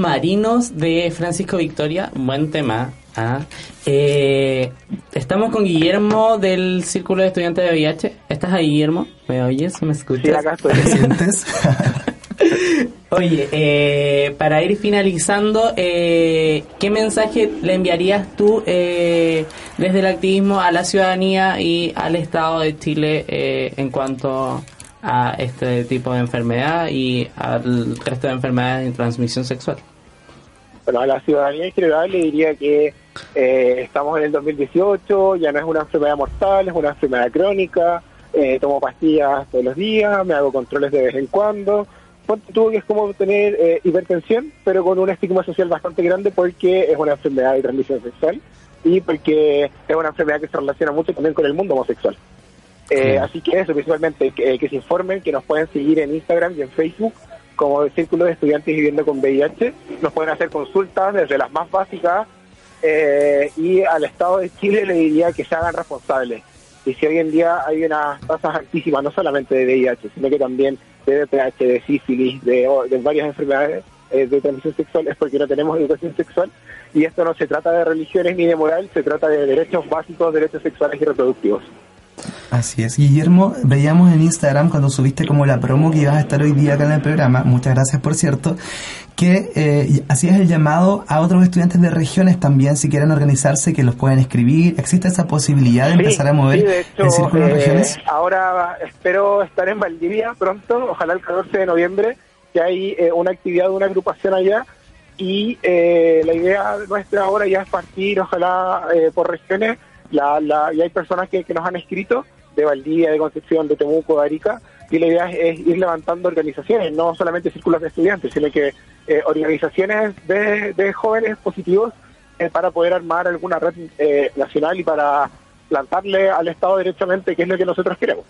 Marinos de Francisco Victoria, buen tema. ¿ah? Eh, estamos con Guillermo del Círculo de Estudiantes de VIH. ¿Estás ahí, Guillermo? ¿Me oyes? ¿Me escuchas? Sí, acá estoy. ¿Te sientes? Oye, eh, para ir finalizando, eh, ¿qué mensaje le enviarías tú eh, desde el activismo a la ciudadanía y al Estado de Chile eh, en cuanto a este tipo de enfermedad y al resto de enfermedades de transmisión sexual? Bueno, a la ciudadanía en general le diría que eh, estamos en el 2018, ya no es una enfermedad mortal, es una enfermedad crónica, eh, tomo pastillas todos los días, me hago controles de vez en cuando. Ponte tú que es como tener eh, hipertensión, pero con un estigma social bastante grande porque es una enfermedad de transmisión sexual. y porque es una enfermedad que se relaciona mucho también con el mundo homosexual. Eh, Así que eso, principalmente, que, que se informen, que nos pueden seguir en Instagram y en Facebook como el Círculo de Estudiantes Viviendo con VIH. Nos pueden hacer consultas desde las más básicas eh, y al Estado de Chile le diría que se hagan responsables. Y si hoy en día hay unas tasas altísimas, no solamente de VIH, sino que también de VPH, de sífilis, de, de varias enfermedades eh, de transmisión sexual, es porque no tenemos educación sexual. Y esto no se trata de religiones ni de moral, se trata de derechos básicos, derechos sexuales y reproductivos. Así es. Guillermo, veíamos en Instagram cuando subiste como la promo que ibas a estar hoy día acá en el programa, muchas gracias por cierto, que eh, hacías el llamado a otros estudiantes de regiones también, si quieren organizarse, que los pueden escribir. ¿Existe esa posibilidad de Sí, empezar a mover sí, de hecho, el círculo de eh, regiones? Ahora espero estar en Valdivia pronto, ojalá el 14 de noviembre, que hay eh, una actividad de una agrupación allá y eh, la idea nuestra ahora ya es partir, ojalá eh, por regiones, la, la, y hay personas que, que nos han escrito de Valdivia, de Concepción, de Temuco, de Arica, y la idea es, es ir levantando organizaciones, no solamente círculos de estudiantes, sino que eh, organizaciones de, de jóvenes positivos eh, para poder armar alguna red eh, nacional y para plantarle al Estado derechamente qué es lo que nosotros queremos.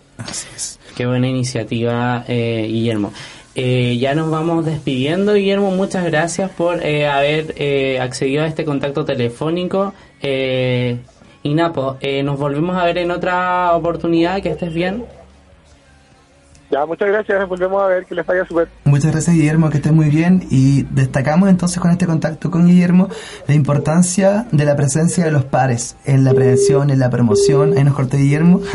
Qué buena iniciativa, eh, Guillermo. Eh, ya nos vamos despidiendo, Guillermo. Muchas gracias por eh, haber eh, accedido a este contacto telefónico. Y Napo, eh, nos volvemos a ver en otra oportunidad. Que estés bien. Ya, muchas gracias, volvemos a ver que les vaya súper. Muchas gracias Guillermo, que estés muy bien y destacamos entonces con este contacto con Guillermo la importancia de la presencia de los pares en la prevención, en la promoción, ahí nos corté Guillermo,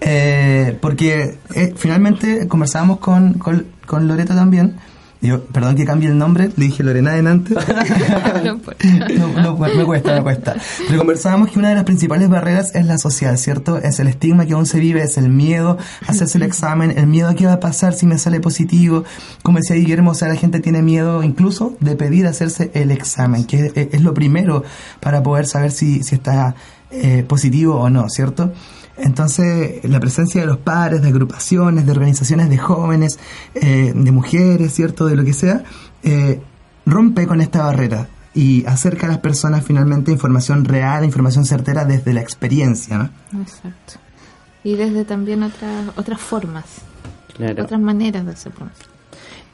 Eh, porque eh, finalmente conversábamos con, con, con Loreto también, Digo, perdón que cambie el nombre, le dije Lorena adelante. no, no, me cuesta, me cuesta. Pero conversábamos que una de las principales barreras es la social, ¿cierto? Es el estigma que aún se vive, es el miedo a hacerse el examen, el miedo a qué va a pasar si me sale positivo. Como decía Guillermo, o sea, la gente tiene miedo incluso de pedir hacerse el examen, que es, es lo primero para poder saber si, si está eh, positivo o no, ¿cierto? Entonces, la presencia de los padres, de agrupaciones, de organizaciones de jóvenes, eh, de mujeres, ¿cierto? De lo que sea, eh, rompe con esta barrera y acerca a las personas finalmente a información real, información certera desde la experiencia, ¿no? Exacto. Y desde también otras otras formas, Claro. otras maneras de hacer.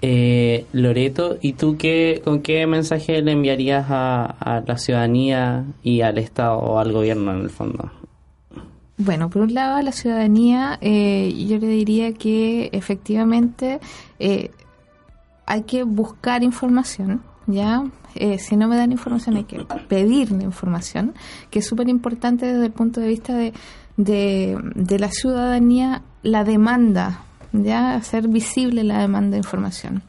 Eh, Loreto, ¿y tú qué, con qué mensaje le enviarías a, a la ciudadanía y al Estado o al gobierno en el fondo? Bueno, por un lado, la ciudadanía, eh, yo le diría que efectivamente eh, hay que buscar información, ¿ya? Eh, si no me dan información, hay que pedir la información, que es súper importante desde el punto de vista de, de, de la ciudadanía, la demanda, ¿ya? Hacer visible la demanda de información.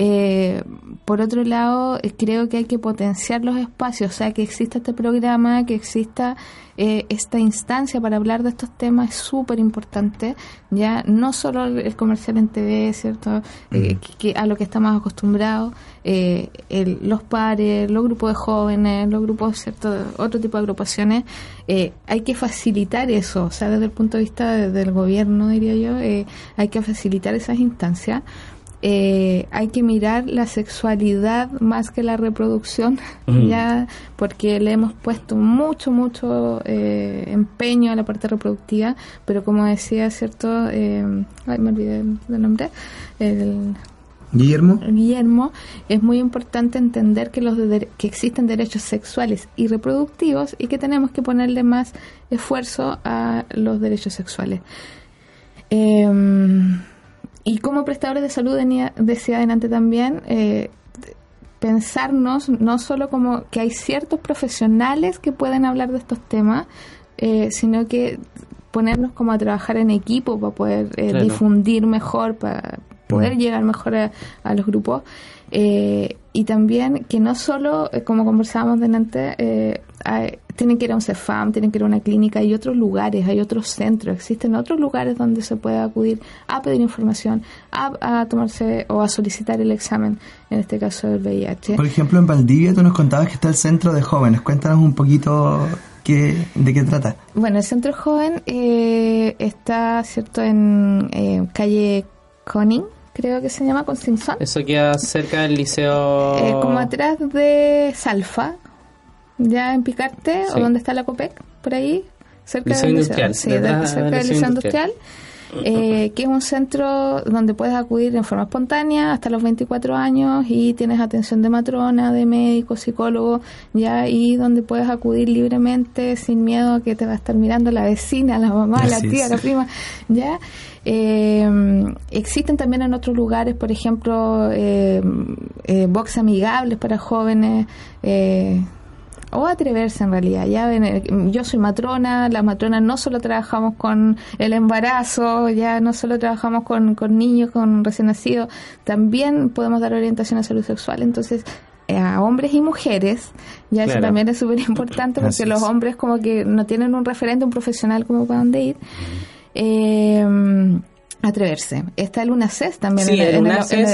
Eh, por otro lado, eh, creo que hay que potenciar los espacios, o sea, que exista este programa, que exista eh, esta instancia para hablar de estos temas es súper importante, ya no solo el, comercial en TV, ¿cierto? Eh, que, que a lo que estamos acostumbrados, eh, el- los pares, los grupos de jóvenes, los grupos, ¿cierto? Otro tipo de agrupaciones, eh, hay que facilitar eso, o sea, desde el punto de vista de- del gobierno, diría yo, eh, hay que facilitar esas instancias eh, hay que mirar la sexualidad más que la reproducción, ya porque le hemos puesto mucho, mucho eh, empeño a la parte reproductiva, pero como decía, ¿cierto? Eh, ay, me olvidé del nombre. El, Guillermo. Guillermo, es muy importante entender que los de dere- que existen derechos sexuales y reproductivos y que tenemos que ponerle más esfuerzo a los derechos sexuales. Eh, y como prestadores de salud, decía adelante también, eh, pensarnos no solo como que hay ciertos profesionales que pueden hablar de estos temas, eh, sino que ponernos como a trabajar en equipo para poder eh, Claro. difundir mejor, para poder llegar mejor a, a los grupos. Eh, y también que no solo, eh, como conversábamos delante, eh, hay- tienen que ir a un CEFAM, tienen que ir a una clínica, hay otros lugares, hay otros centros, existen otros lugares donde se puede acudir a pedir información, a, a tomarse o a solicitar el examen, en este caso del VIH. Por ejemplo, en Valdivia tú nos contabas que está el centro de jóvenes. Cuéntanos un poquito qué, de qué trata. Bueno, el centro joven eh, está, ¿cierto?, en eh, calle Conning, creo que se llama, con Simpson. Eso queda cerca del liceo... Eh, como atrás de Salfa. Ya en Picarte, Sí. o donde está la COPEC, por ahí, cerca del Industrial, Sí, cerca del Liceo Industrial. Eh, que es un centro donde puedes acudir en forma espontánea hasta los 24 años y tienes atención de matrona, de médico, psicólogo, ya y donde puedes acudir libremente sin miedo a que te va a estar mirando la vecina, la mamá, la tía, es. la prima, ya. Eh, existen también en otros lugares, por ejemplo, eh, eh, box amigables para jóvenes. O atreverse en realidad. Ya ven, eh, yo soy matrona, las matronas no solo trabajamos con el embarazo, ya no solo trabajamos con, con niños, con recién nacidos, también podemos dar orientación a salud sexual. Entonces, eh, a hombres y mujeres, ya eso también es súper importante porque los es. hombres como que no tienen un referente, un profesional como para dónde ir. Eh, atreverse. Está el UNACES también. Sí, el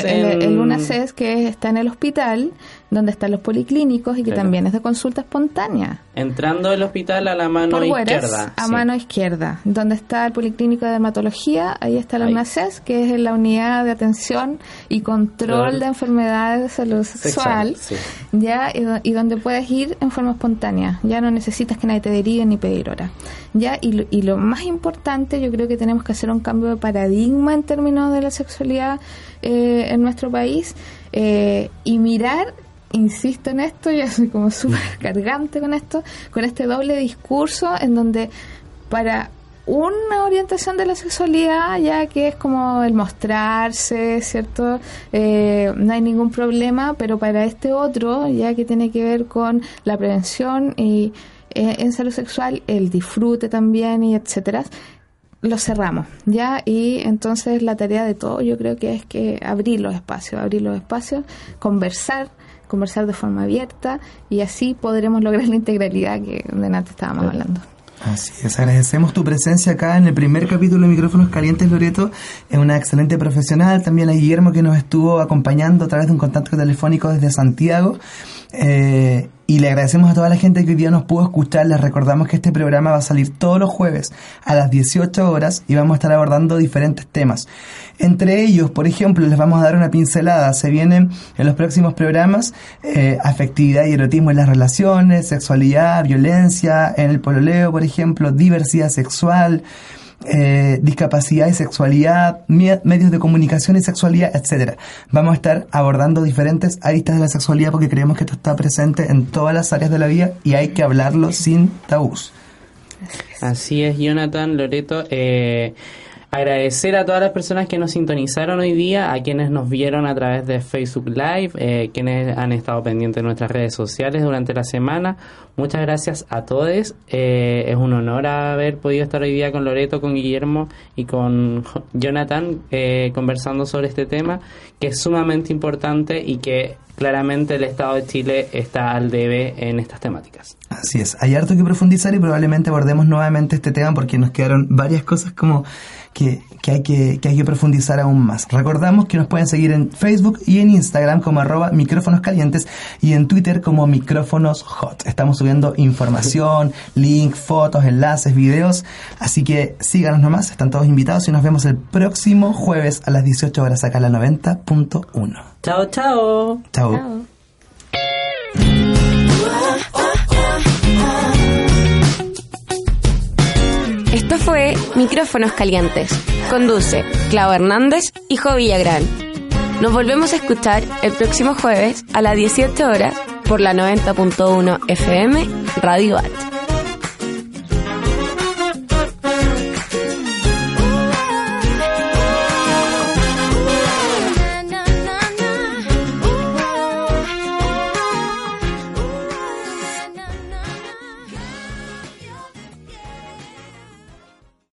el- el UNACES que está en el hospital, donde están los policlínicos y que Claro. también es de consulta espontánea. Entrando del hospital a la mano Por Güeres, izquierda. a sí. mano izquierda, donde está el Policlínico de Dermatología, ahí está la. UNACES, que es la unidad de atención y control de enfermedades de salud sexual, Sexual, sí. ya y, y donde puedes ir en forma espontánea, ya no necesitas que nadie te derive ni pedir hora. Ya y lo, y lo más importante, yo creo que tenemos que hacer un cambio de paradigma en términos de la sexualidad eh, en nuestro país eh, y mirar insisto en esto, yo soy como súper cargante con esto, con este doble discurso en donde para una orientación de la sexualidad, ya que es como el mostrarse, ¿cierto? Eh, no hay ningún problema, pero para este otro, ya que tiene que ver con la prevención y eh, en salud sexual, el disfrute también y etcétera, lo cerramos, ¿ya? Y entonces la tarea de todo yo creo que es que abrir los espacios, abrir los espacios, conversar, conversar de forma abierta y así podremos lograr la integralidad que de antes estábamos hablando. Así es, agradecemos tu presencia acá en el primer capítulo de Micrófonos Calientes, Loreto. Es una excelente profesional. También a Guillermo que nos estuvo acompañando a través de un contacto telefónico desde Santiago. Eh, y le agradecemos a toda la gente que hoy día nos pudo escuchar. Les recordamos que este programa va a salir todos los jueves a las 18 horas y vamos a estar abordando diferentes temas. Entre ellos, por ejemplo, les vamos a dar una pincelada. Se vienen en los próximos programas eh, afectividad y erotismo en las relaciones, sexualidad, violencia en el pololeo, por ejemplo, diversidad sexual eh, discapacidad y sexualidad, medios de comunicación y sexualidad, etcétera. Vamos a estar abordando diferentes aristas de la sexualidad porque creemos que esto está presente en todas las áreas de la vida y hay que hablarlo sin tabús. Así es, Jonathan, Loreto. Eh, agradecer a todas las personas que nos sintonizaron hoy día, a quienes nos vieron a través de Facebook Live, eh, quienes han estado pendientes de nuestras redes sociales durante la semana. Muchas gracias a todos. Eh, es un honor haber podido estar hoy día con Loreto, con Guillermo y con Jo- Jonathan eh, conversando sobre este tema, que es sumamente importante y que claramente el Estado de Chile está al debe en estas temáticas. Así es, hay harto que profundizar y probablemente abordemos nuevamente este tema porque nos quedaron varias cosas como que, que hay que, que hay que profundizar aún más. Recordamos que nos pueden seguir en Facebook y en Instagram como arroba micrófonos calientes y en Twitter como micrófonos hot. Estamos subiendo información, link, fotos, enlaces, videos, así que síganos nomás, están todos invitados y nos vemos el próximo jueves a las 18 horas acá en la 90.1. Chao, chao. Chao. Esto fue Micrófonos Calientes. Conduce Clau Hernández y Jo Villagrán. Nos volvemos a escuchar el próximo jueves a las 18 horas por la 90.1 FM Radio Art.